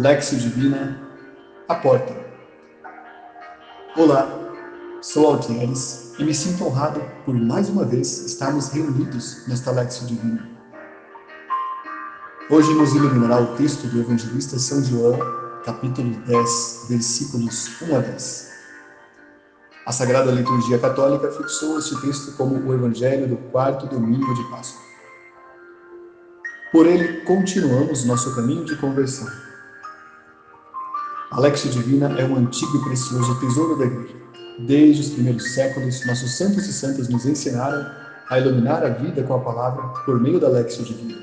Lexio Divina, a porta. Olá, sou Altieres e me sinto honrado por mais uma vez estarmos reunidos nesta Lexio Divina. Hoje nos iluminará o texto do evangelista São João, capítulo 10, versículos 1 a 10. A Sagrada Liturgia Católica fixou este texto como o Evangelho do quarto domingo de Páscoa. Por ele, continuamos nosso caminho de conversão. A Lexia Divina é um antigo e precioso tesouro da Igreja. Desde os primeiros séculos, nossos santos e santas nos ensinaram a iluminar a vida com a palavra por meio da Lexia Divina.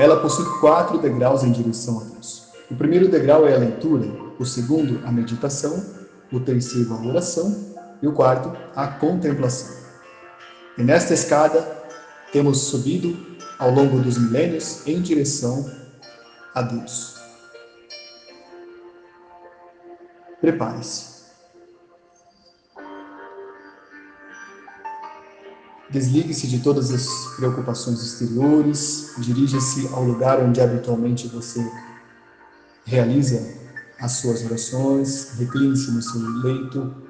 Ela possui quatro degraus em direção a Deus. O primeiro degrau é a leitura, o segundo, a meditação, o terceiro, a oração e o quarto, a contemplação. E nesta escada temos subido ao longo dos milênios em direção a Deus. Prepare-se. Desligue-se de todas as preocupações exteriores, dirija-se ao lugar onde habitualmente você realiza as suas orações, recline-se no seu leito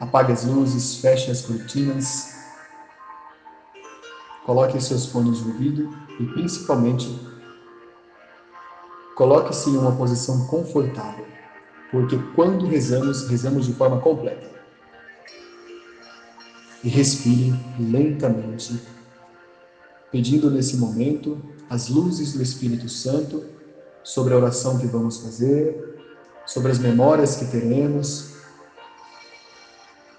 Apague as luzes, feche as cortinas, coloque seus fones de ouvido e, principalmente, coloque-se em uma posição confortável, porque quando rezamos, rezamos de forma completa. E respire lentamente, pedindo nesse momento as luzes do Espírito Santo sobre a oração que vamos fazer, sobre as memórias que teremos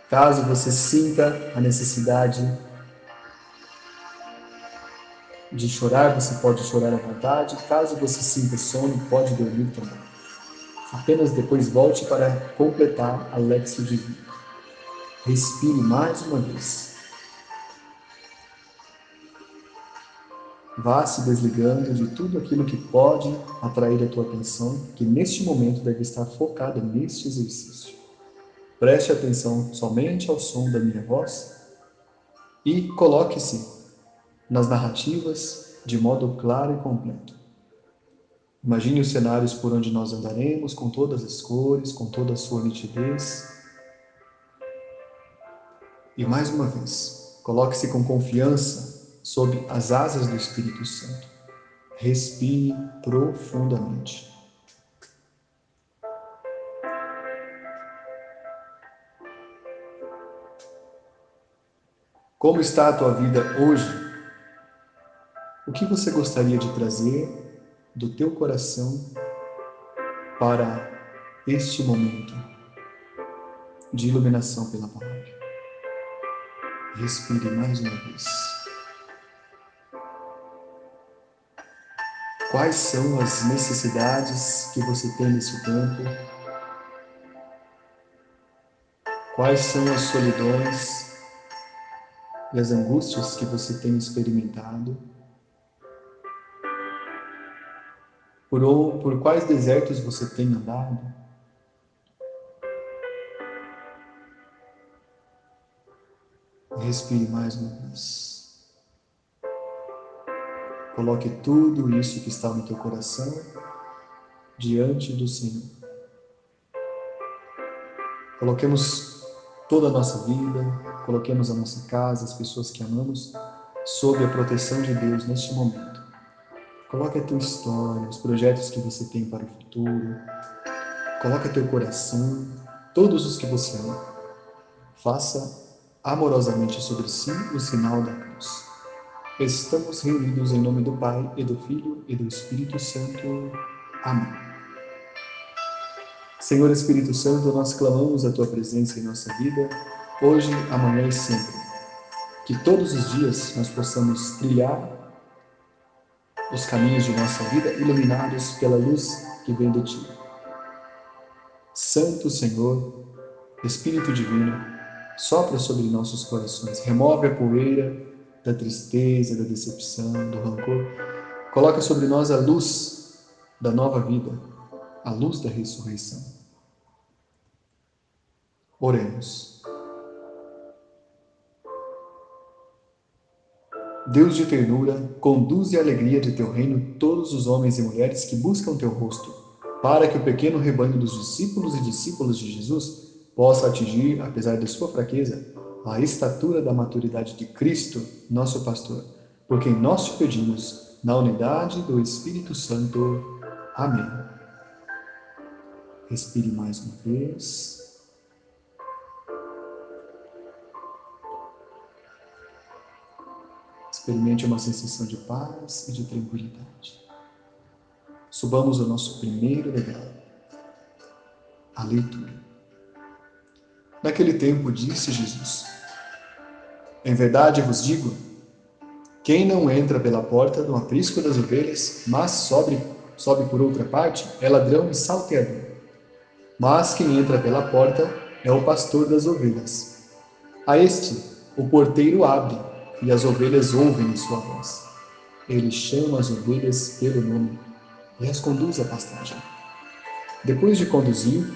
Caso você sinta a necessidade de chorar, você pode chorar à vontade. Caso você sinta sono, pode dormir também. Apenas depois volte para completar a Lexio Divina. Respire mais uma vez. Vá se desligando de tudo aquilo que pode atrair a tua atenção, que neste momento deve estar focada neste exercício. Preste atenção somente ao som da minha voz e coloque-se nas narrativas de modo claro e completo. Imagine os cenários por onde nós andaremos, com todas as cores, com toda a sua nitidez. E mais uma vez, coloque-se com confiança sob as asas do Espírito Santo. Respire profundamente. Como está a tua vida hoje? O que você gostaria de trazer do teu coração para este momento de iluminação pela palavra? Respire mais uma vez. Quais são as necessidades que você tem nesse tempo? Quais são as solidões e as angústias que você tem experimentado? Por, por quais desertos você tem andado? Respire mais uma vez. Coloque tudo isso que está no teu coração diante do Senhor. Coloquemos toda a nossa vida, coloquemos a nossa casa, as pessoas que amamos, sob a proteção de Deus neste momento. Coloque a tua história, os projetos que você tem para o futuro. Coloque teu coração, todos os que você ama. Faça amorosamente sobre si o sinal da cruz. Estamos reunidos em nome do Pai, e do Filho, e do Espírito Santo. Amém. Senhor Espírito Santo, nós clamamos a Tua presença em nossa vida, hoje, amanhã e sempre. Que todos os dias nós possamos trilhar os caminhos de nossa vida iluminados pela luz que vem de Ti. Santo Senhor, Espírito Divino, sopra sobre nossos corações, remove a poeira da tristeza, da decepção, do rancor, coloca sobre nós a luz da nova vida, a luz da ressurreição. Oremos. Deus de ternura, conduze a alegria de teu reino todos os homens e mulheres que buscam teu rosto, para que o pequeno rebanho dos discípulos e discípulas de Jesus possa atingir, apesar de sua fraqueza, a estatura da maturidade de Cristo, nosso pastor, por quem nós te pedimos, na unidade do Espírito Santo. Amém. Respire mais uma vez. Experimente uma sensação de paz e de tranquilidade. Subamos o nosso primeiro degrau, a leitura. Naquele tempo disse Jesus: Em verdade vos digo, quem não entra pela porta do aprisco das ovelhas, mas sobe, sobe por outra parte, é ladrão e salteador. Mas quem entra pela porta é o pastor das ovelhas. A este o porteiro abre e as ovelhas ouvem sua voz. Ele chama as ovelhas pelo nome e as conduz à pastagem. Depois de conduzir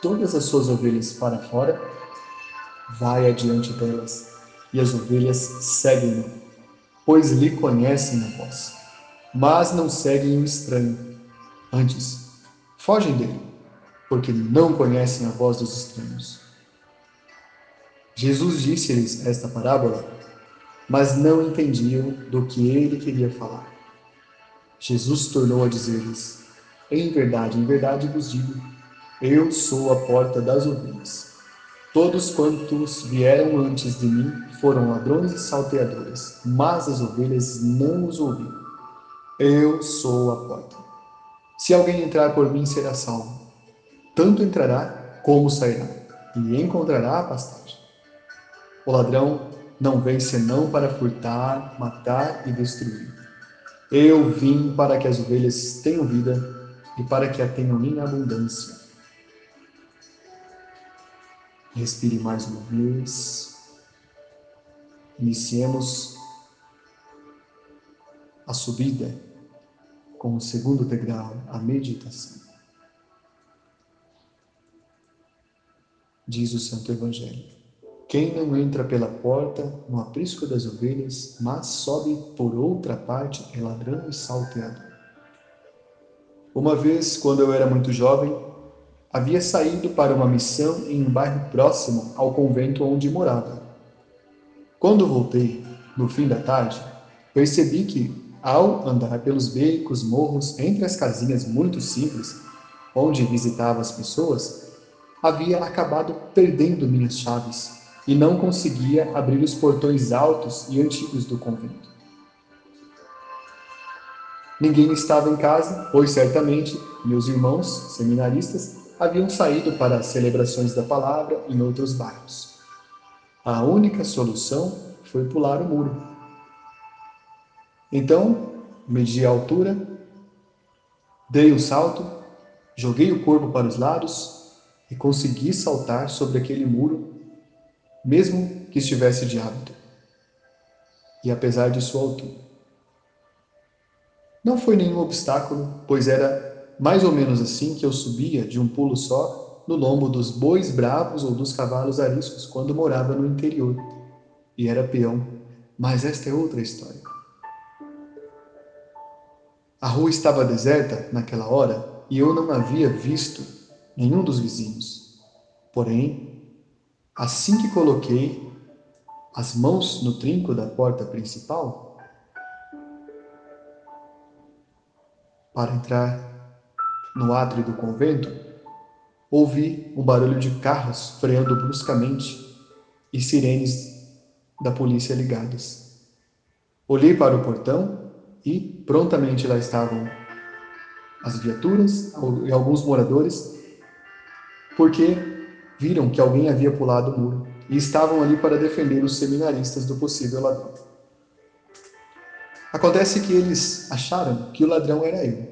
todas as suas ovelhas para fora, vai adiante delas e as ovelhas seguem-no, pois lhe conhecem a voz. Mas não seguem o estranho. Antes, fogem dele, porque não conhecem a voz dos estranhos. Jesus disse-lhes esta parábola mas não entendiam do que ele queria falar. Jesus tornou a dizer-lhes: Em verdade, em verdade vos digo, eu sou a porta das ovelhas. Todos quantos vieram antes de mim foram ladrões e salteadores, mas as ovelhas não os ouviram. Eu sou a porta. Se alguém entrar por mim, será salvo. Tanto entrará como sairá, e encontrará a pastagem. O ladrão não vem senão para furtar, matar e destruir. Eu vim para que as ovelhas tenham vida e para que a tenham em abundância. Respire mais uma vez. Iniciemos a subida com o segundo degrau, a meditação. Diz o Santo Evangelho. Quem não entra pela porta no aprisco das ovelhas, mas sobe por outra parte, é ladrão e salteador. Uma vez, quando eu era muito jovem, havia saído para uma missão em um bairro próximo ao convento onde morava. Quando voltei, no fim da tarde, percebi que, ao andar pelos becos, morros, entre as casinhas muito simples, onde visitava as pessoas, havia acabado perdendo minhas chaves e não conseguia abrir os portões altos e antigos do convento. Ninguém estava em casa, pois certamente meus irmãos seminaristas haviam saído para celebrações da palavra em outros bairros. A única solução foi pular o muro. Então, medi a altura, dei um salto, joguei o corpo para os lados e consegui saltar sobre aquele muro mesmo que estivesse de hábito, e apesar de sua altura. Não foi nenhum obstáculo, pois era mais ou menos assim que eu subia de um pulo só no lombo dos bois bravos ou dos cavalos ariscos quando morava no interior e era peão. Mas esta é outra história. A rua estava deserta naquela hora e eu não havia visto nenhum dos vizinhos. Porém, Assim que coloquei as mãos no trinco da porta principal, para entrar no átrio do convento, ouvi um barulho de carros freando bruscamente e sirenes da polícia ligadas. Olhei para o portão e prontamente lá estavam as viaturas e alguns moradores, porque viram que alguém havia pulado o muro e estavam ali para defender os seminaristas do possível ladrão. Acontece que eles acharam que o ladrão era eu.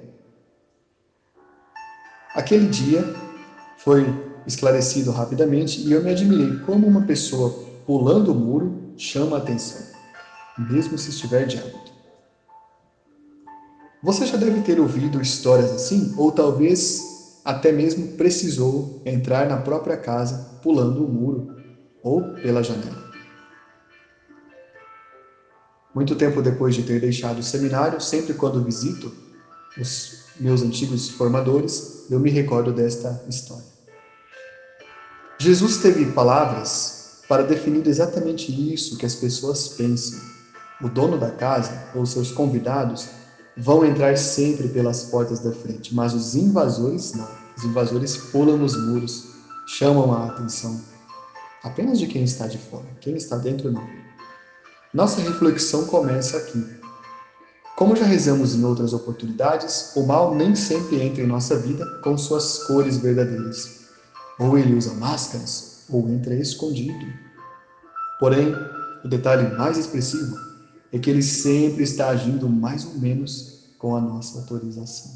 Aquele dia foi esclarecido rapidamente e eu me admirei como uma pessoa pulando o muro chama a atenção, mesmo se estiver de hábito. Você já deve ter ouvido histórias assim, ou talvez até mesmo precisou entrar na própria casa pulando o muro ou pela janela. Muito tempo depois de ter deixado o seminário, sempre quando visito os meus antigos formadores, eu me recordo desta história. Jesus teve palavras para definir exatamente isso que as pessoas pensam. O dono da casa ou seus convidados vão entrar sempre pelas portas da frente, mas os invasores não. Os invasores pulam nos muros, chamam a atenção apenas de quem está de fora. Quem está dentro não. Nossa reflexão começa aqui. Como já rezamos em outras oportunidades, o mal nem sempre entra em nossa vida com suas cores verdadeiras. Ou ele usa máscaras, ou entra escondido. Porém, o detalhe mais expressivo é que ele sempre está agindo mais ou menos com a nossa autorização.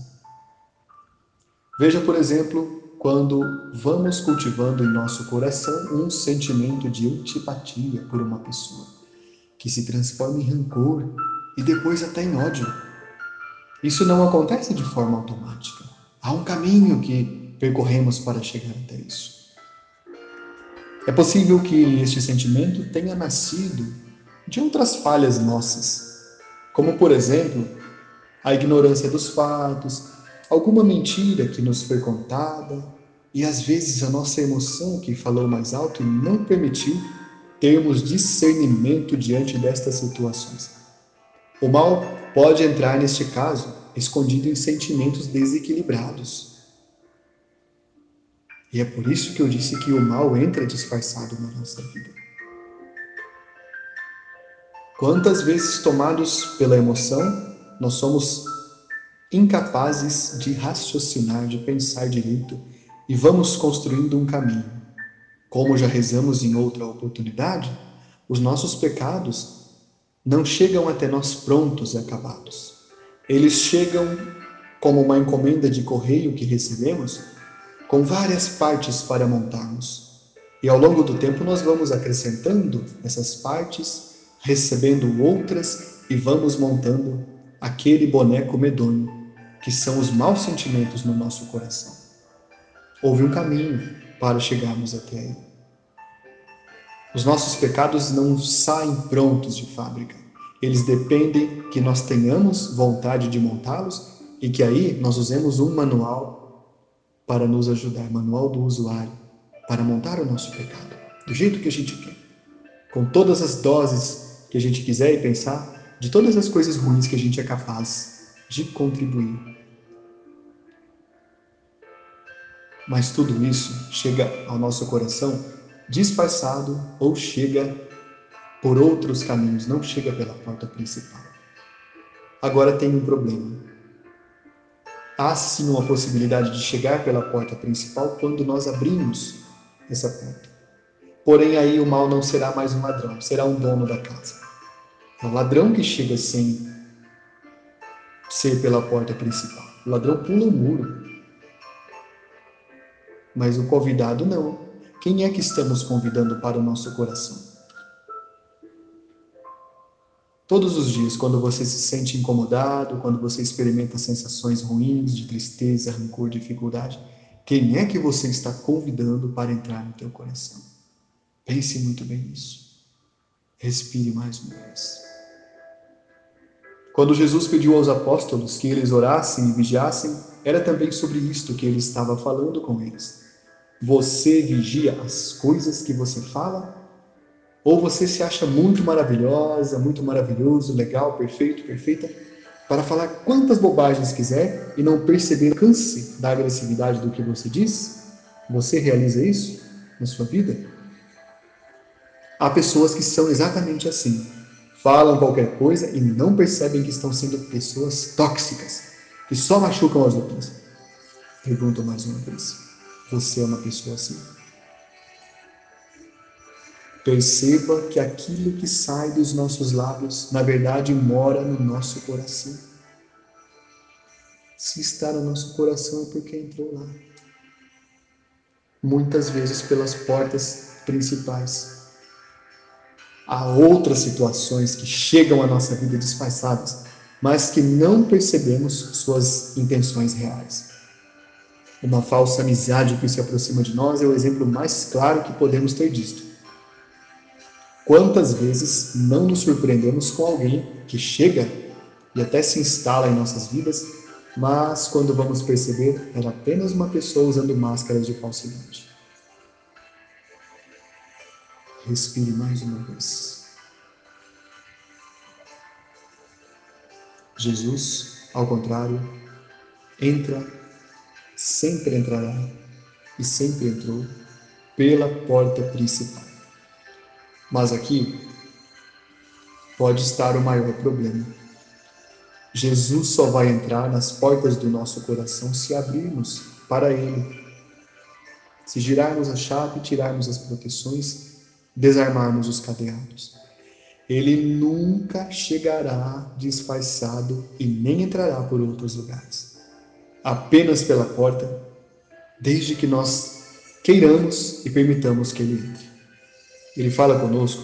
Veja, por exemplo, quando vamos cultivando em nosso coração um sentimento de antipatia por uma pessoa que se transforma em rancor e depois até em ódio. Isso não acontece de forma automática. Há um caminho que percorremos para chegar até isso. É possível que este sentimento tenha nascido de outras falhas nossas, como, por exemplo, a ignorância dos fatos, alguma mentira que nos foi contada e às vezes a nossa emoção que falou mais alto não permitiu termos discernimento diante destas situações. O mal pode entrar neste caso escondido em sentimentos desequilibrados. E é por isso que eu disse que o mal entra disfarçado na nossa vida. Quantas vezes, tomados pela emoção, nós somos incapazes de raciocinar, de pensar direito e vamos construindo um caminho como já rezamos em outra oportunidade, os nossos pecados não chegam até nós prontos e acabados. Eles chegam como uma encomenda de correio que recebemos, com várias partes para montarmos. E ao longo do tempo nós vamos acrescentando essas partes, recebendo outras e vamos montando aquele boneco medonho, que são os maus sentimentos no nosso coração. Houve um caminho, para chegarmos até Ele. Os nossos pecados não saem prontos de fábrica. Eles dependem que nós tenhamos vontade de montá-los e que aí nós usemos um manual para nos ajudar manual do usuário para montar o nosso pecado do jeito que a gente quer, com todas as doses que a gente quiser e pensar, de todas as coisas ruins que a gente é capaz de contribuir Mas tudo isso chega ao nosso coração disfarçado ou chega por outros caminhos, não chega pela porta principal. Agora tem um problema. Há sim uma possibilidade de chegar pela porta principal quando nós abrimos essa porta. Porém, aí o mal não será mais um ladrão, será um dono da casa. É o ladrão que chega sem ser pela porta principal. O ladrão pula o muro, mas o convidado não. Quem é que estamos convidando para o nosso coração? Todos os dias, quando você se sente incomodado, quando você experimenta sensações ruins de tristeza, rancor, dificuldade, quem é que você está convidando para entrar no teu coração? Pense muito bem nisso. Respire mais uma vez. Quando Jesus pediu aos apóstolos que eles orassem e vigiassem, era também sobre isto que ele estava falando com eles. Você vigia as coisas que você fala? Ou você se acha muito maravilhosa, muito maravilhoso, legal, perfeito, perfeita, para falar quantas bobagens quiser e não perceber o alcance da agressividade do que você diz? Você realiza isso na sua vida? Há pessoas que são exatamente assim. Falam qualquer coisa e não percebem que estão sendo pessoas tóxicas, que só machucam as outras. Pergunto mais uma vez. Você é uma pessoa assim? Perceba que aquilo que sai dos nossos lábios, na verdade, mora no nosso coração. Se está no nosso coração é porque entrou lá. Muitas vezes pelas portas principais. Há outras situações que chegam à nossa vida disfarçadas, mas que não percebemos suas intenções reais. Uma falsa amizade que se aproxima de nós é o exemplo mais claro que podemos ter disto. Quantas vezes não nos surpreendemos com alguém que chega e até se instala em nossas vidas, mas quando vamos perceber, era apenas uma pessoa usando máscaras de falsidade. Respire mais uma vez. Jesus, ao contrário, entra, sempre entrará e sempre entrou pela porta principal. Mas aqui pode estar o maior problema. Jesus só vai entrar nas portas do nosso coração se abrirmos para Ele. Se girarmos a chave, tirarmos as proteções, desarmarmos os cadeados. Ele nunca chegará disfarçado e nem entrará por outros lugares. Apenas pela porta, desde que nós queiramos e permitamos que Ele entre. Ele fala conosco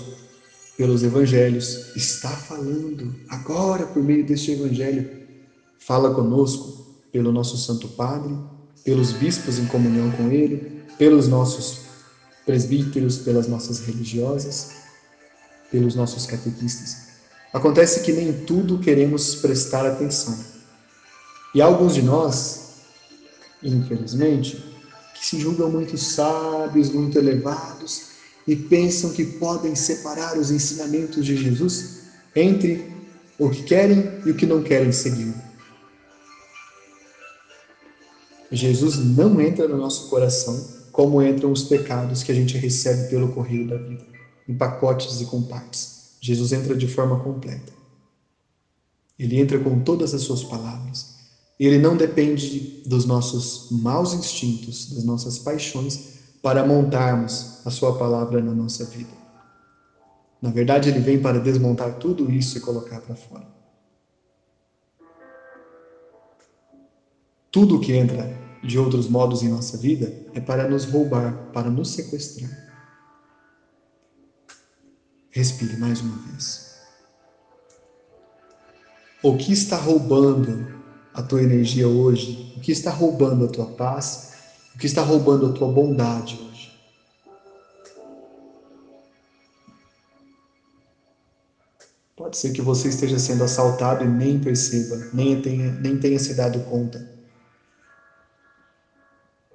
pelos evangelhos, está falando agora por meio deste evangelho. Fala conosco pelo nosso Santo Padre, pelos bispos em comunhão com ele, pelos nossos presbíteros, pelas nossas religiosas, pelos nossos catequistas. Acontece que nem tudo queremos prestar atenção. E alguns de nós, infelizmente, que se julgam muito sábios, muito elevados, e pensam que podem separar os ensinamentos de Jesus entre o que querem e o que não querem seguir. Jesus não entra no nosso coração como entram os pecados que a gente recebe pelo correio da vida, em pacotes e compactos. Jesus entra de forma completa. Ele entra com todas as suas palavras. Ele não depende dos nossos maus instintos, das nossas paixões, para montarmos a Sua palavra na nossa vida. Na verdade, Ele vem para desmontar tudo isso e colocar para fora. Tudo que entra de outros modos em nossa vida é para nos roubar, para nos sequestrar. Respire mais uma vez. O que está roubando a tua energia hoje? O que está roubando a tua paz? O que está roubando a tua bondade hoje? Pode ser que você esteja sendo assaltado e nem perceba, nem tenha, nem tenha se dado conta.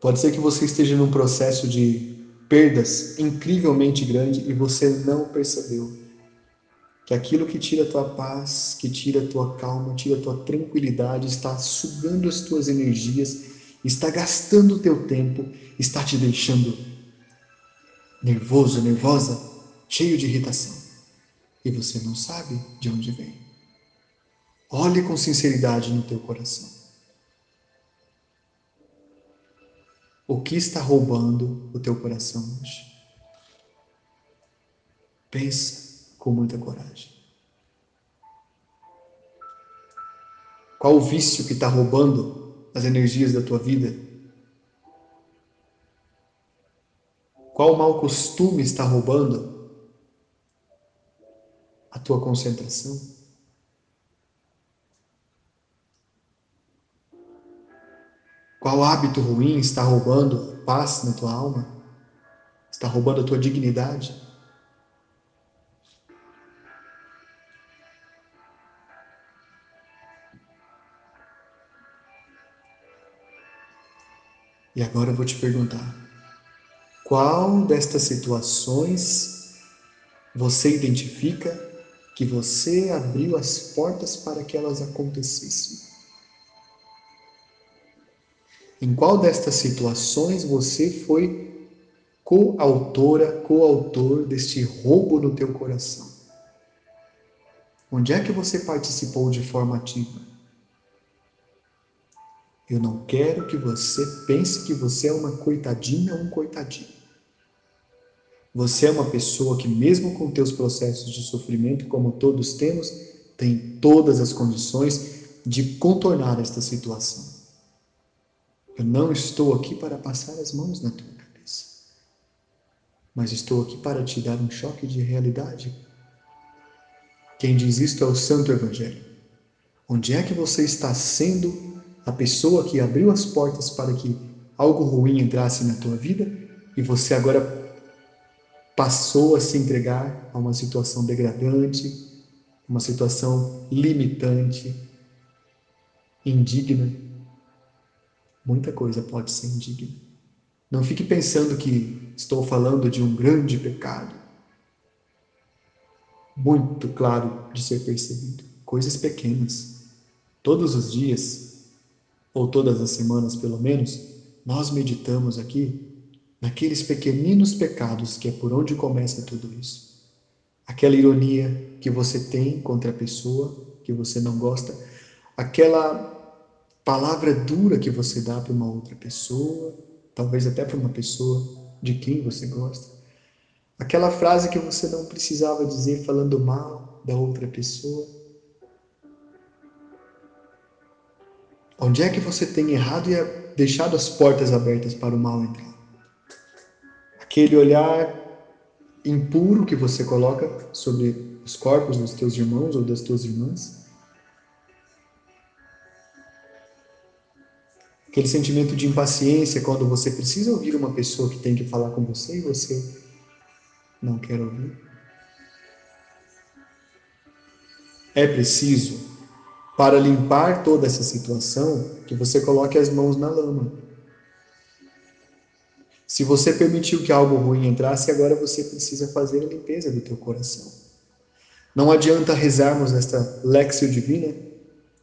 Pode ser que você esteja num processo de perdas incrivelmente grande e você não percebeu que aquilo que tira a tua paz, que tira a tua calma, tira a tua tranquilidade, está sugando as tuas energias está gastando o teu tempo, está te deixando nervoso, nervosa, cheio de irritação. E você não sabe de onde vem. Olhe com sinceridade no teu coração. O que está roubando o teu coração hoje? Pensa com muita coragem. Qual o vício que está roubando as energias da tua vida? Qual mau costume está roubando a tua concentração? Qual hábito ruim está roubando paz na tua alma? Está roubando a tua dignidade? E agora eu vou te perguntar: qual destas situações você identifica que você abriu as portas para que elas acontecessem? Em qual destas situações você foi coautora, coautor deste roubo no teu coração? Onde é que você participou de forma ativa? Eu não quero que você pense que você é uma coitadinha ou um coitadinho. Você é uma pessoa que, mesmo com teus processos de sofrimento, como todos temos, tem todas as condições de contornar esta situação. Eu não estou aqui para passar as mãos na tua cabeça, mas estou aqui para te dar um choque de realidade. Quem diz isto é o Santo Evangelho. Onde é que você está sendo a pessoa que abriu as portas para que algo ruim entrasse na tua vida e você agora passou a se entregar a uma situação degradante, uma situação limitante, indigna. Muita coisa pode ser indigna. Não fique pensando que estou falando de um grande pecado. Muito claro de ser percebido. Coisas pequenas. Todos os dias, ou todas as semanas pelo menos, nós meditamos aqui naqueles pequeninos pecados que é por onde começa tudo isso. Aquela ironia que você tem contra a pessoa que você não gosta, aquela palavra dura que você dá para uma outra pessoa, talvez até para uma pessoa de quem você gosta, aquela frase que você não precisava dizer falando mal da outra pessoa. Onde é que você tem errado e deixado as portas abertas para o mal entrar? aquele olhar impuro que você coloca sobre os corpos dos teus irmãos ou das tuas irmãs. Aquele sentimento de impaciência quando você precisa ouvir uma pessoa que tem que falar com você e você não quer ouvir. É preciso, para limpar toda essa situação, que você coloque as mãos na lama se você permitiu que algo ruim entrasse, agora você precisa fazer a limpeza do teu coração. Não adianta rezarmos esta Lexio Divina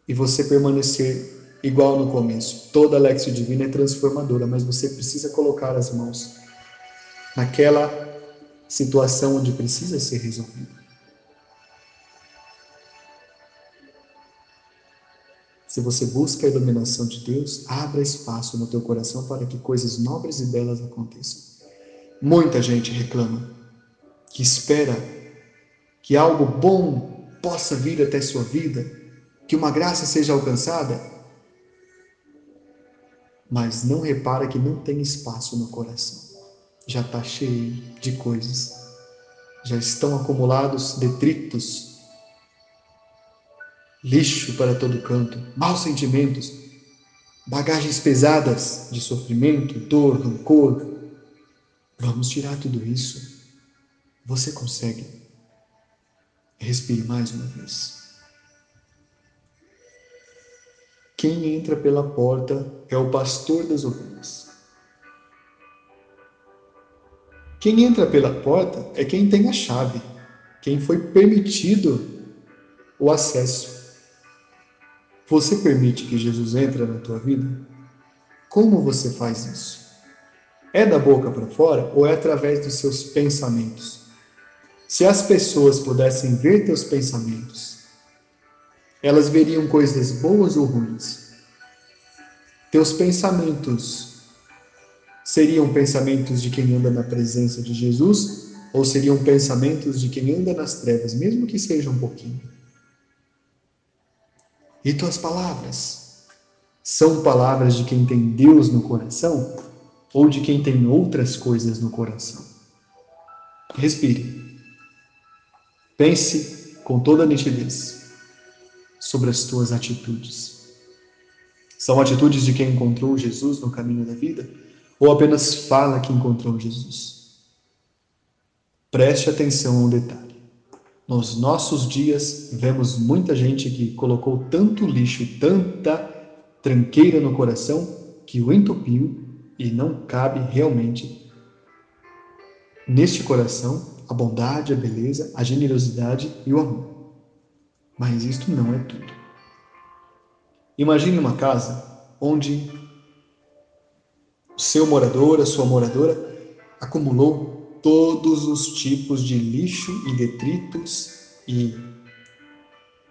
e você permanecer igual no começo. Toda Lexio Divina é transformadora, mas você precisa colocar as mãos naquela situação onde precisa ser resolvida. Se você busca a iluminação de Deus, abra espaço no teu coração para que coisas nobres e belas aconteçam. Muita gente reclama, que espera que algo bom possa vir até sua vida, que uma graça seja alcançada, mas não repara que não tem espaço no coração. Já está cheio de coisas, já estão acumulados detritos lixo para todo canto, maus sentimentos, bagagens pesadas de sofrimento, dor, rancor. Vamos tirar tudo isso. Você consegue. Respire mais uma vez. Quem entra pela porta é o pastor das ovelhas. Quem entra pela porta é quem tem a chave, quem foi permitido o acesso. Você permite que Jesus entre na tua vida? Como você faz isso? É da boca para fora ou é através dos seus pensamentos? Se as pessoas pudessem ver teus pensamentos, elas veriam coisas boas ou ruins. Teus pensamentos seriam pensamentos de quem anda na presença de Jesus ou seriam pensamentos de quem anda nas trevas, mesmo que seja um pouquinho? E tuas palavras são palavras de quem tem Deus no coração ou de quem tem outras coisas no coração? Respire. Pense com toda nitidez sobre as tuas atitudes. São atitudes de quem encontrou Jesus no caminho da vida ou apenas fala que encontrou Jesus? Preste atenção a um detalhe. Nos nossos dias, vemos muita gente que colocou tanto lixo, tanta tranqueira no coração, que o entupiu e não cabe realmente neste coração a bondade, a beleza, a generosidade e o amor. Mas isto não é tudo. Imagine uma casa onde o seu morador, a sua moradora, acumulou todos os tipos de lixo e detritos e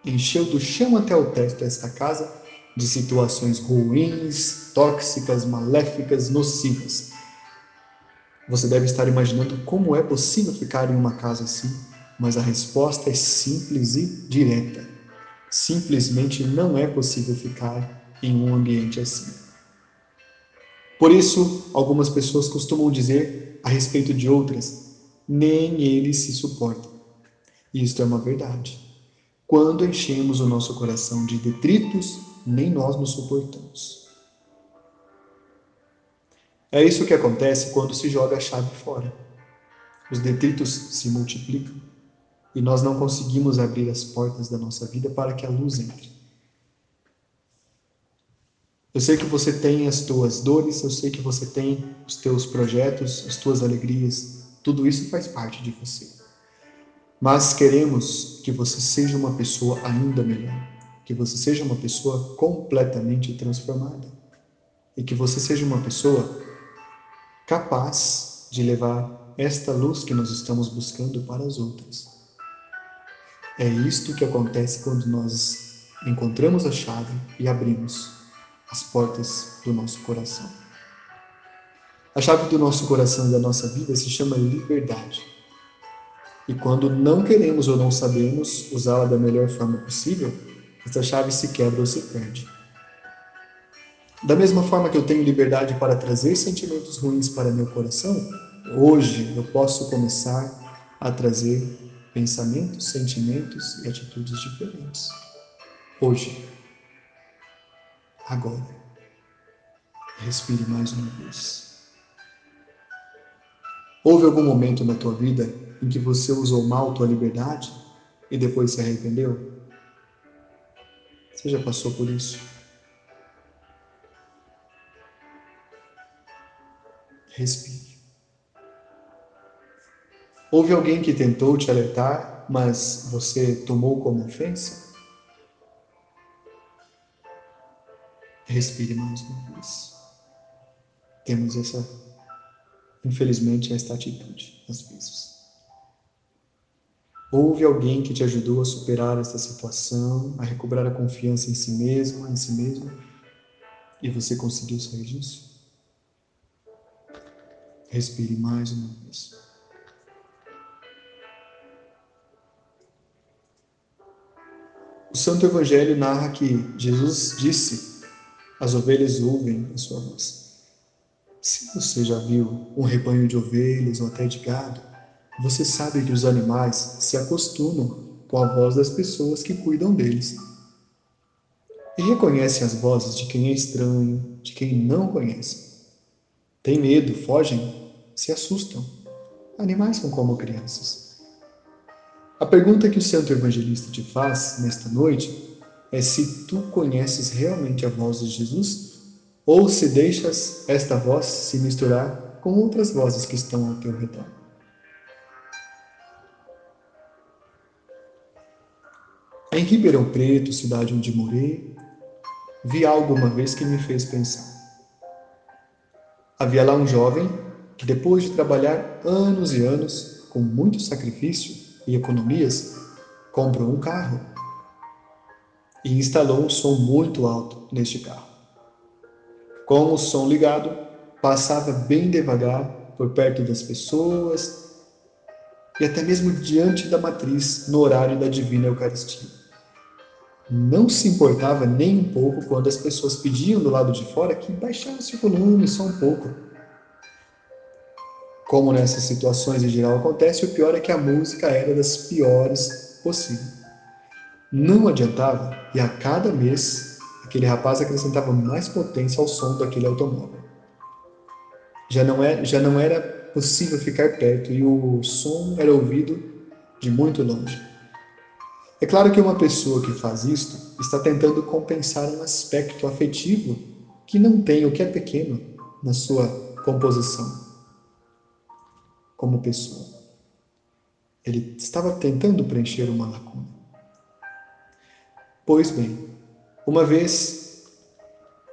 encheu do chão até o teto esta casa de situações ruins, tóxicas, maléficas, nocivas. Você deve estar imaginando como é possível ficar em uma casa assim, mas a resposta é simples e direta. Simplesmente não é possível ficar em um ambiente assim. Por isso, algumas pessoas costumam dizer a respeito de outras, nem eles se suportam. Isto é uma verdade. Quando enchemos o nosso coração de detritos, nem nós nos suportamos. É isso que acontece quando se joga a chave fora. os detritos se multiplicam e nós não conseguimos abrir as portas da nossa vida para que a luz entre. Eu sei que você tem as tuas dores, eu sei que você tem os teus projetos, as tuas alegrias, tudo isso faz parte de você. Mas queremos que você seja uma pessoa ainda melhor, que você seja uma pessoa completamente transformada e que você seja uma pessoa capaz de levar esta luz que nós estamos buscando para as outras. É isto que acontece quando nós encontramos a chave e abrimos as portas do nosso coração. A chave do nosso coração e da nossa vida se chama liberdade. E quando não queremos ou não sabemos usá-la da melhor forma possível, essa chave se quebra ou se perde. Da mesma forma que eu tenho liberdade para trazer sentimentos ruins para meu coração, hoje eu posso começar a trazer pensamentos, sentimentos e atitudes diferentes. Hoje agora. Respire mais uma vez. Houve algum momento na tua vida em que você usou mal tua liberdade e depois se arrependeu? Você já passou por isso? Respire. Houve alguém que tentou te alertar, mas você tomou como ofensa? Respire mais uma vez. Temos essa, infelizmente, esta atitude às vezes. Houve alguém que te ajudou a superar essa situação, a recuperar a confiança em si mesmo, em si mesmo, e você conseguiu sair disso? Respire mais uma vez. O Santo Evangelho narra que Jesus disse as ovelhas ouvem a sua voz. Se você já viu um rebanho de ovelhas ou até de gado, você sabe que os animais se acostumam com a voz das pessoas que cuidam deles. E reconhecem as vozes de quem é estranho, de quem não conhece. Tem medo, fogem, se assustam. Animais são como crianças. A pergunta que o santo evangelista te faz nesta noite é se tu conheces realmente a voz de Jesus ou se deixas esta voz se misturar com outras vozes que estão ao teu redor. Em Ribeirão Preto, cidade onde morei, vi algo uma vez que me fez pensar. Havia lá um jovem que, depois de trabalhar anos e anos, com muito sacrifício e economias, comprou um carro e instalou um som muito alto neste carro. Com o som ligado, passava bem devagar por perto das pessoas e até mesmo diante da matriz no horário da divina Eucaristia. Não se importava nem um pouco quando as pessoas pediam do lado de fora que baixasse o volume só um pouco. Como nessas situações em geral acontece, o pior é que a música era das piores possíveis. Não adiantava, e a cada mês aquele rapaz acrescentava mais potência ao som daquele automóvel. Já não, é, já não era possível ficar perto e o som era ouvido de muito longe. É claro que uma pessoa que faz isto está tentando compensar um aspecto afetivo que não tem o que é pequeno na sua composição como pessoa. Ele estava tentando preencher uma lacuna. Pois bem, uma vez,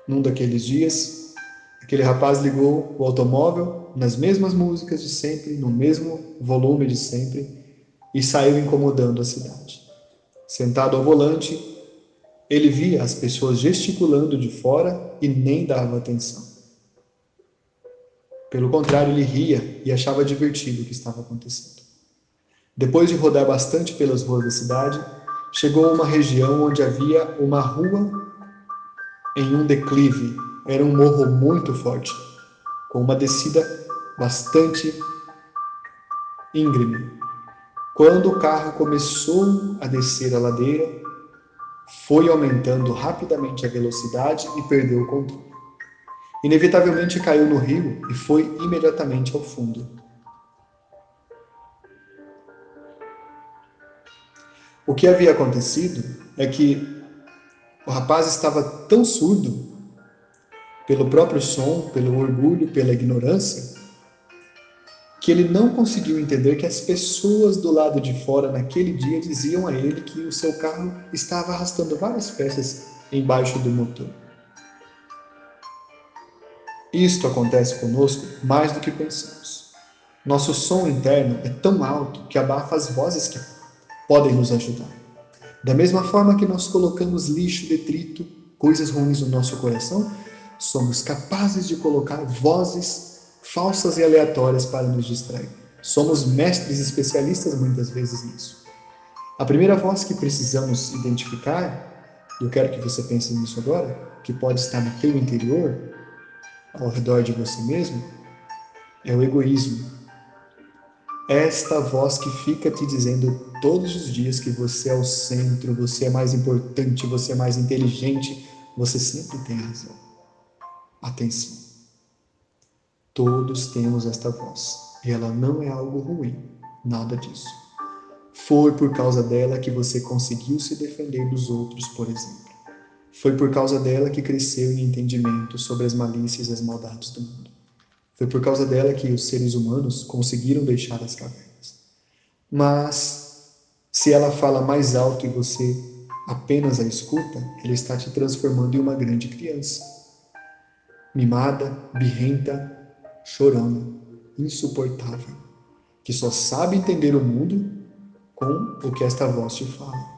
num daqueles dias, aquele rapaz ligou o automóvel nas mesmas músicas de sempre, no mesmo volume de sempre, e saiu incomodando a cidade. Sentado ao volante, ele via as pessoas gesticulando de fora e nem dava atenção. Pelo contrário, ele ria e achava divertido o que estava acontecendo. Depois de rodar bastante pelas ruas da cidade, chegou a uma região onde havia uma rua em um declive. Era um morro muito forte, com uma descida bastante íngreme. Quando o carro começou a descer a ladeira, foi aumentando rapidamente a velocidade e perdeu o controle. Inevitavelmente caiu no rio e foi imediatamente ao fundo. O que havia acontecido é que o rapaz estava tão surdo pelo próprio som, pelo orgulho, pela ignorância, que ele não conseguiu entender que as pessoas do lado de fora naquele dia diziam a ele que o seu carro estava arrastando várias peças embaixo do motor. Isto acontece conosco mais do que pensamos. Nosso som interno é tão alto que abafa as vozes que podem nos ajudar. Da mesma forma que nós colocamos lixo, detrito, coisas ruins no nosso coração, somos capazes de colocar vozes falsas e aleatórias para nos distrair. Somos mestres especialistas muitas vezes nisso. A primeira voz que precisamos identificar, eu quero que você pense nisso agora, que pode estar no teu interior, ao redor de você mesmo, é o egoísmo. Esta voz que fica te dizendo todos os dias que você é o centro, você é mais importante, você é mais inteligente, você sempre tem razão. Atenção. Todos temos esta voz e ela não é algo ruim, nada disso. Foi por causa dela que você conseguiu se defender dos outros, por exemplo. Foi por causa dela que cresceu em entendimento sobre as malícias e as maldades do mundo. Foi por causa dela que os seres humanos conseguiram deixar as cavernas. Mas, se ela fala mais alto e você apenas a escuta, ela está te transformando em uma grande criança mimada, birrenta, chorona, insuportável, que só sabe entender o mundo com o que esta voz te fala.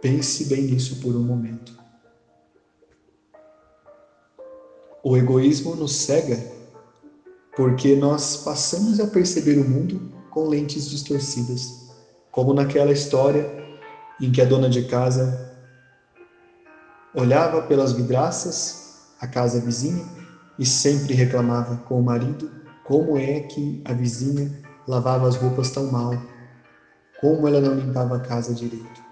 Pense bem nisso por um momento. O egoísmo nos cega porque nós passamos a perceber o mundo com lentes distorcidas, como naquela história em que a dona de casa olhava pelas vidraças a casa vizinha e sempre reclamava com o marido como é que a vizinha lavava as roupas tão mal, como ela não limpava a casa direito.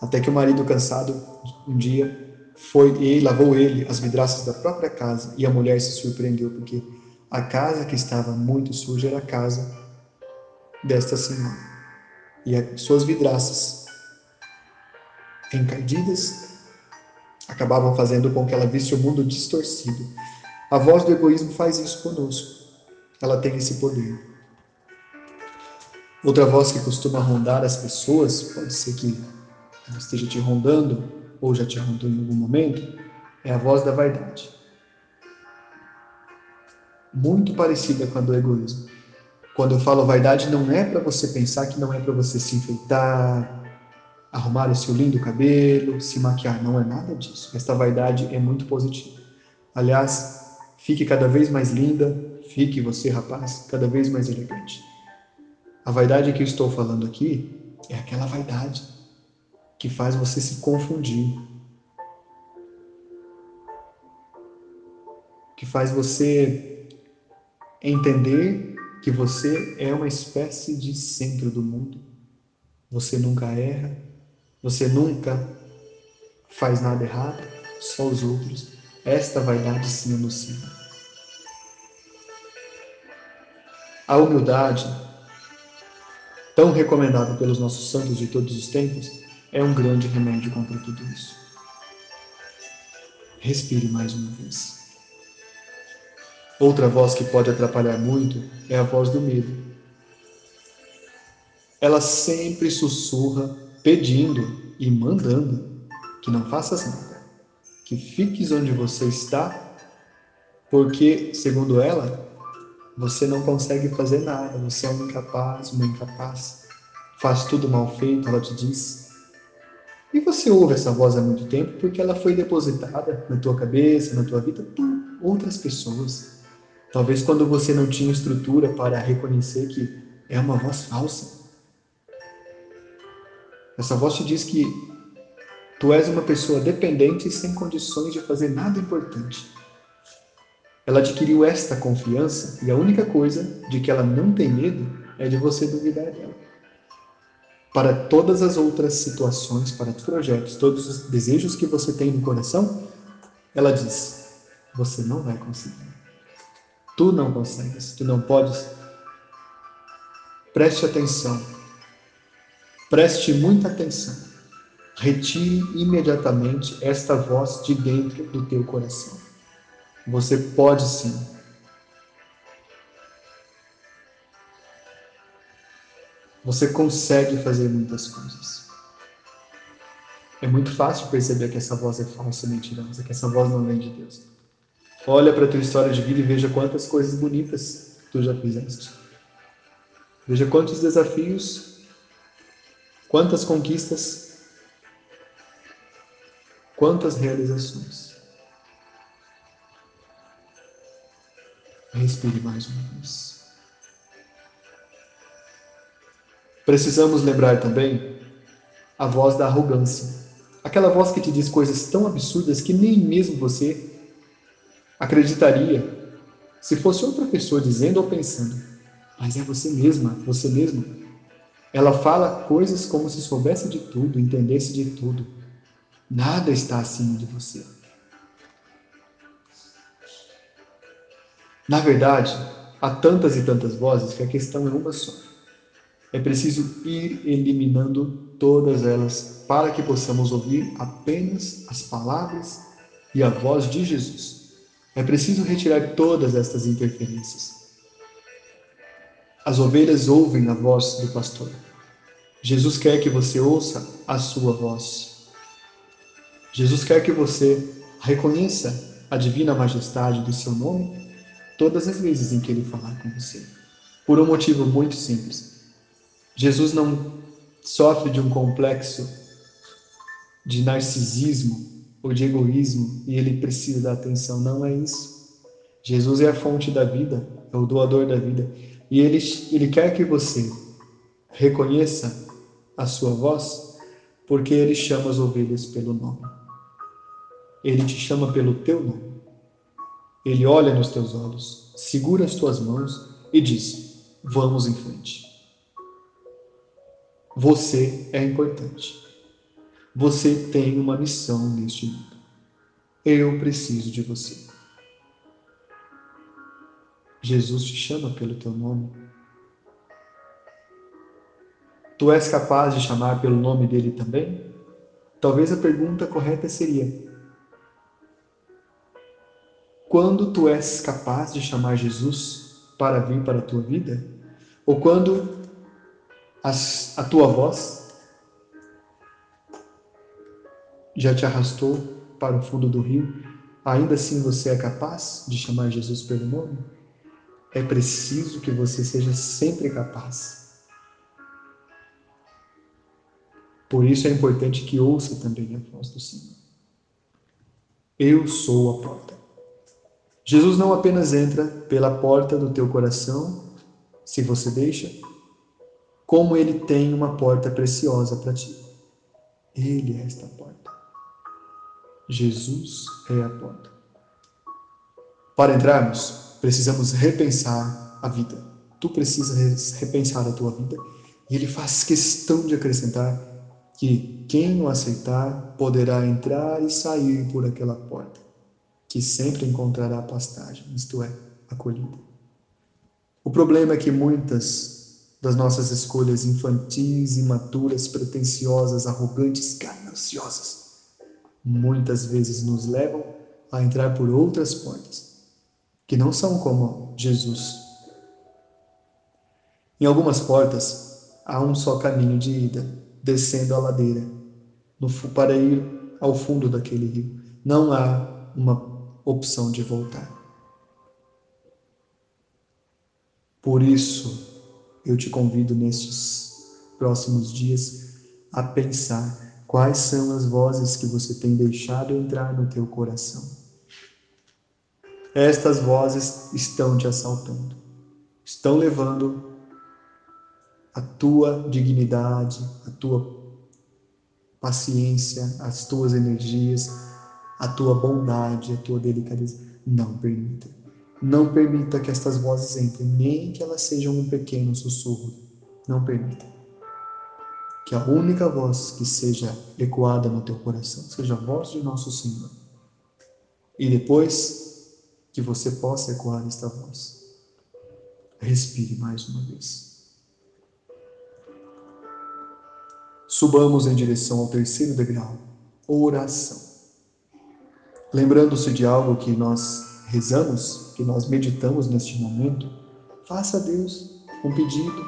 Até que o marido, cansado, um dia foi e lavou ele as vidraças da própria casa e a mulher se surpreendeu porque a casa que estava muito suja era a casa desta senhora. E as suas vidraças encardidas acabavam fazendo com que ela visse o mundo distorcido. A voz do egoísmo faz isso conosco. Ela tem esse poder. Outra voz que costuma rondar as pessoas, pode ser que esteja te rondando ou já te rondou em algum momento, é a voz da vaidade. Muito parecida com a do egoísmo. Quando eu falo vaidade, não é para você pensar que não é para você se enfeitar, arrumar o seu lindo cabelo, se maquiar. Não é nada disso. Esta vaidade é muito positiva. Aliás, fique cada vez mais linda, fique você, rapaz, cada vez mais elegante. A vaidade que eu estou falando aqui é aquela vaidade que faz você se confundir, que faz você entender que você é uma espécie de centro do mundo. Você nunca erra, você nunca faz nada errado, só os outros. Esta vaidade sim é nociva. A humildade, tão recomendada pelos nossos santos de todos os tempos, é um grande remédio contra tudo isso. Respire mais uma vez. Outra voz que pode atrapalhar muito é a voz do medo. Ela sempre sussurra pedindo e mandando que não faças nada, que fiques onde você está, porque, segundo ela, você não consegue fazer nada, você é um incapaz, uma incapaz, faz tudo mal feito, ela te diz. E você ouve essa voz há muito tempo porque ela foi depositada na tua cabeça, na tua vida, por outras pessoas. Talvez quando você não tinha estrutura para reconhecer que é uma voz falsa, essa voz te diz que tu és uma pessoa dependente e sem condições de fazer nada importante. Ela adquiriu esta confiança e a única coisa de que ela não tem medo é de você duvidar dela. Para todas as outras situações, para os projetos, todos os desejos que você tem no coração, ela diz: você não vai conseguir. Tu não consegues, tu não podes. Preste atenção Preste muita atenção. Retire imediatamente esta voz de dentro do teu coração. Você pode sim. Você consegue fazer muitas coisas. É muito fácil perceber que essa voz é falsa e mentirosa, que essa voz não vem de Deus. Olha para a tua história de vida e veja quantas coisas bonitas tu já fizeste. Veja quantos desafios Quantas conquistas, quantas realizações. Respire mais uma vez. Precisamos lembrar também a voz da arrogância. Aquela voz que te diz coisas tão absurdas que nem mesmo você acreditaria se fosse outra pessoa dizendo ou pensando. Mas é você mesma, você mesmo ela fala coisas como se soubesse de tudo, entendesse de tudo. Nada está acima de você. Na verdade, há tantas e tantas vozes que a questão é uma só. É preciso ir eliminando todas elas para que possamos ouvir apenas as palavras e a voz de Jesus. É preciso retirar todas estas interferências. As ovelhas ouvem a voz do pastor. Jesus quer que você ouça a sua voz. Jesus quer que você reconheça a divina majestade do seu nome todas as vezes em que ele falar com você. Por um motivo muito simples. Jesus não sofre de um complexo de narcisismo ou de egoísmo e ele precisa da atenção. Não é isso. Jesus é a fonte da vida, é o doador da vida. E ele, ele quer que você reconheça a sua voz, porque ele chama as ovelhas pelo nome. Ele te chama pelo teu nome. Ele olha nos teus olhos, segura as tuas mãos e diz: Vamos em frente. Você é importante. Você tem uma missão neste mundo. Eu preciso de você. Jesus te chama pelo teu nome. Tu és capaz de chamar pelo nome dele também? Talvez a pergunta correta seria: Quando tu és capaz de chamar Jesus para vir para a tua vida? Ou quando as, a tua voz já te arrastou para o fundo do rio, ainda assim você é capaz de chamar Jesus pelo nome? É preciso que você seja sempre capaz. Por isso é importante que ouça também a voz do Senhor. Eu sou a porta. Jesus não apenas entra pela porta do teu coração, se você deixa, como ele tem uma porta preciosa para ti. Ele é esta porta. Jesus é a porta. Para entrarmos, precisamos repensar a vida. Tu precisas repensar a tua vida. E ele faz questão de acrescentar que quem o aceitar poderá entrar e sair por aquela porta, que sempre encontrará pastagem, isto é, acolhida. O problema é que muitas das nossas escolhas infantis, imaturas, pretensiosas, arrogantes, gananciosas, muitas vezes nos levam a entrar por outras portas que não são como Jesus. Em algumas portas há um só caminho de ida, descendo a ladeira, no, para ir ao fundo daquele rio. Não há uma opção de voltar. Por isso, eu te convido nestes próximos dias a pensar quais são as vozes que você tem deixado entrar no teu coração estas vozes estão te assaltando, estão levando a tua dignidade, a tua paciência, as tuas energias, a tua bondade, a tua delicadeza. Não permita. Não permita que estas vozes entrem, nem que elas sejam um pequeno sussurro. Não permita. Que a única voz que seja ecoada no teu coração seja a voz de nosso Senhor. E depois que você possa ecoar esta voz. Respire mais uma vez. Subamos em direção ao terceiro degrau, oração. Lembrando-se de algo que nós rezamos, que nós meditamos neste momento, faça a Deus um pedido,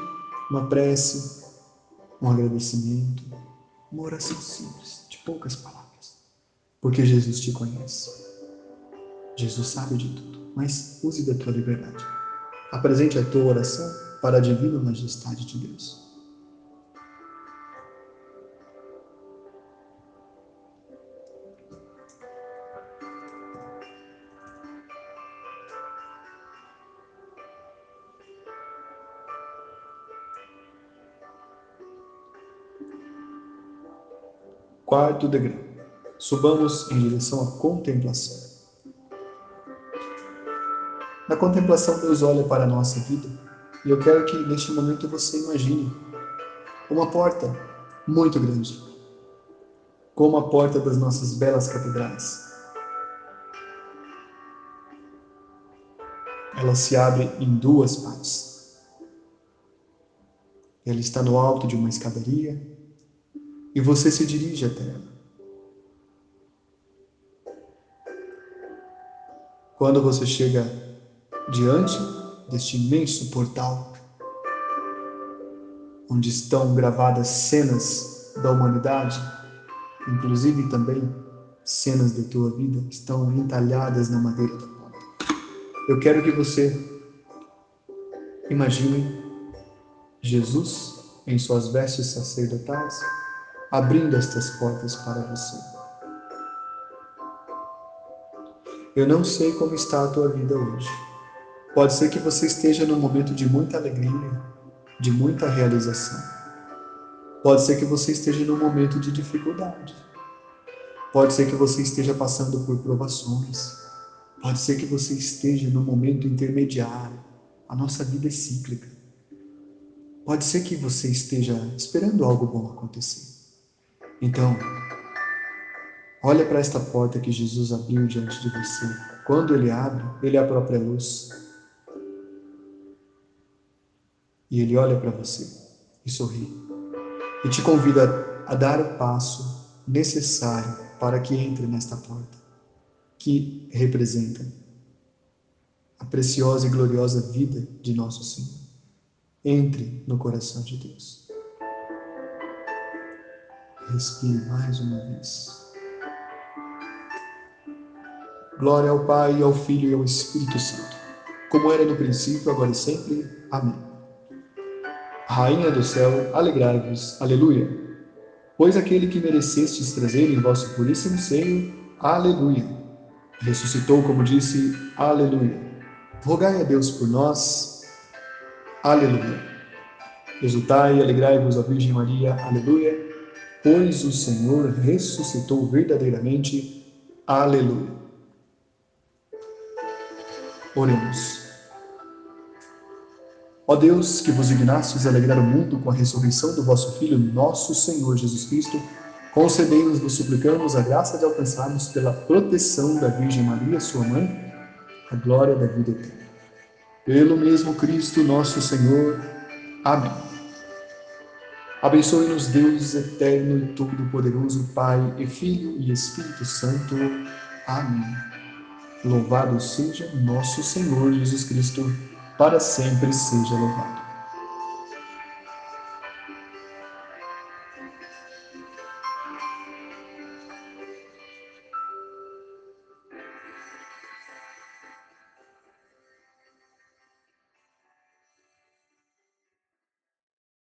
uma prece, um agradecimento, uma oração simples, de poucas palavras, porque Jesus te conhece. Jesus sabe de tudo, mas use da tua liberdade. Apresente a tua oração para a divina majestade de Deus. Quarto degrau. Subamos em direção à contemplação. Na contemplação, Deus olha para a nossa vida e eu quero que neste momento você imagine uma porta muito grande, como a porta das nossas belas catedrais. Ela se abre em duas partes. Ela está no alto de uma escadaria e você se dirige até ela. Quando você chega diante deste imenso portal, onde estão gravadas cenas da humanidade, inclusive também cenas da tua vida, estão entalhadas na madeira da porta. Eu quero que você imagine Jesus em suas vestes sacerdotais abrindo estas portas para você. Eu não sei como está a tua vida hoje. Pode ser que você esteja num momento de muita alegria, de muita realização. Pode ser que você esteja num momento de dificuldade. Pode ser que você esteja passando por provações. Pode ser que você esteja num momento intermediário. A nossa vida é cíclica. Pode ser que você esteja esperando algo bom acontecer. Então, olha para esta porta que Jesus abriu diante de você. Quando ele abre, ele é a própria luz. E ele olha para você e sorri. E te convida a dar o passo necessário para que entre nesta porta, que representa a preciosa e gloriosa vida de nosso Senhor. Entre no coração de Deus. Respire mais uma vez. Glória ao Pai, ao Filho e ao Espírito Santo, como era no princípio, agora e sempre. Amém. Rainha do céu, alegrai-vos. Aleluia. Pois aquele que merecestes trazer em vosso puríssimo seio, aleluia. Ressuscitou, como disse, aleluia. Rogai a Deus por nós, aleluia. Exultai e alegrai-vos, a Virgem Maria, aleluia pois o Senhor ressuscitou verdadeiramente. Aleluia. Oremos. Ó Deus, que vos dignastes alegrar o mundo com a ressurreição do vosso Filho, nosso Senhor Jesus Cristo, concedei-nos, vos suplicamos, a graça de alcançarmos pela proteção da Virgem Maria, sua mãe, a glória da vida eterna. Pelo mesmo Cristo, nosso Senhor. Amém. Abençoe-nos Deus eterno e todo-poderoso, Pai e Filho e Espírito Santo. Amém. Louvado seja nosso Senhor Jesus Cristo, para sempre seja louvado.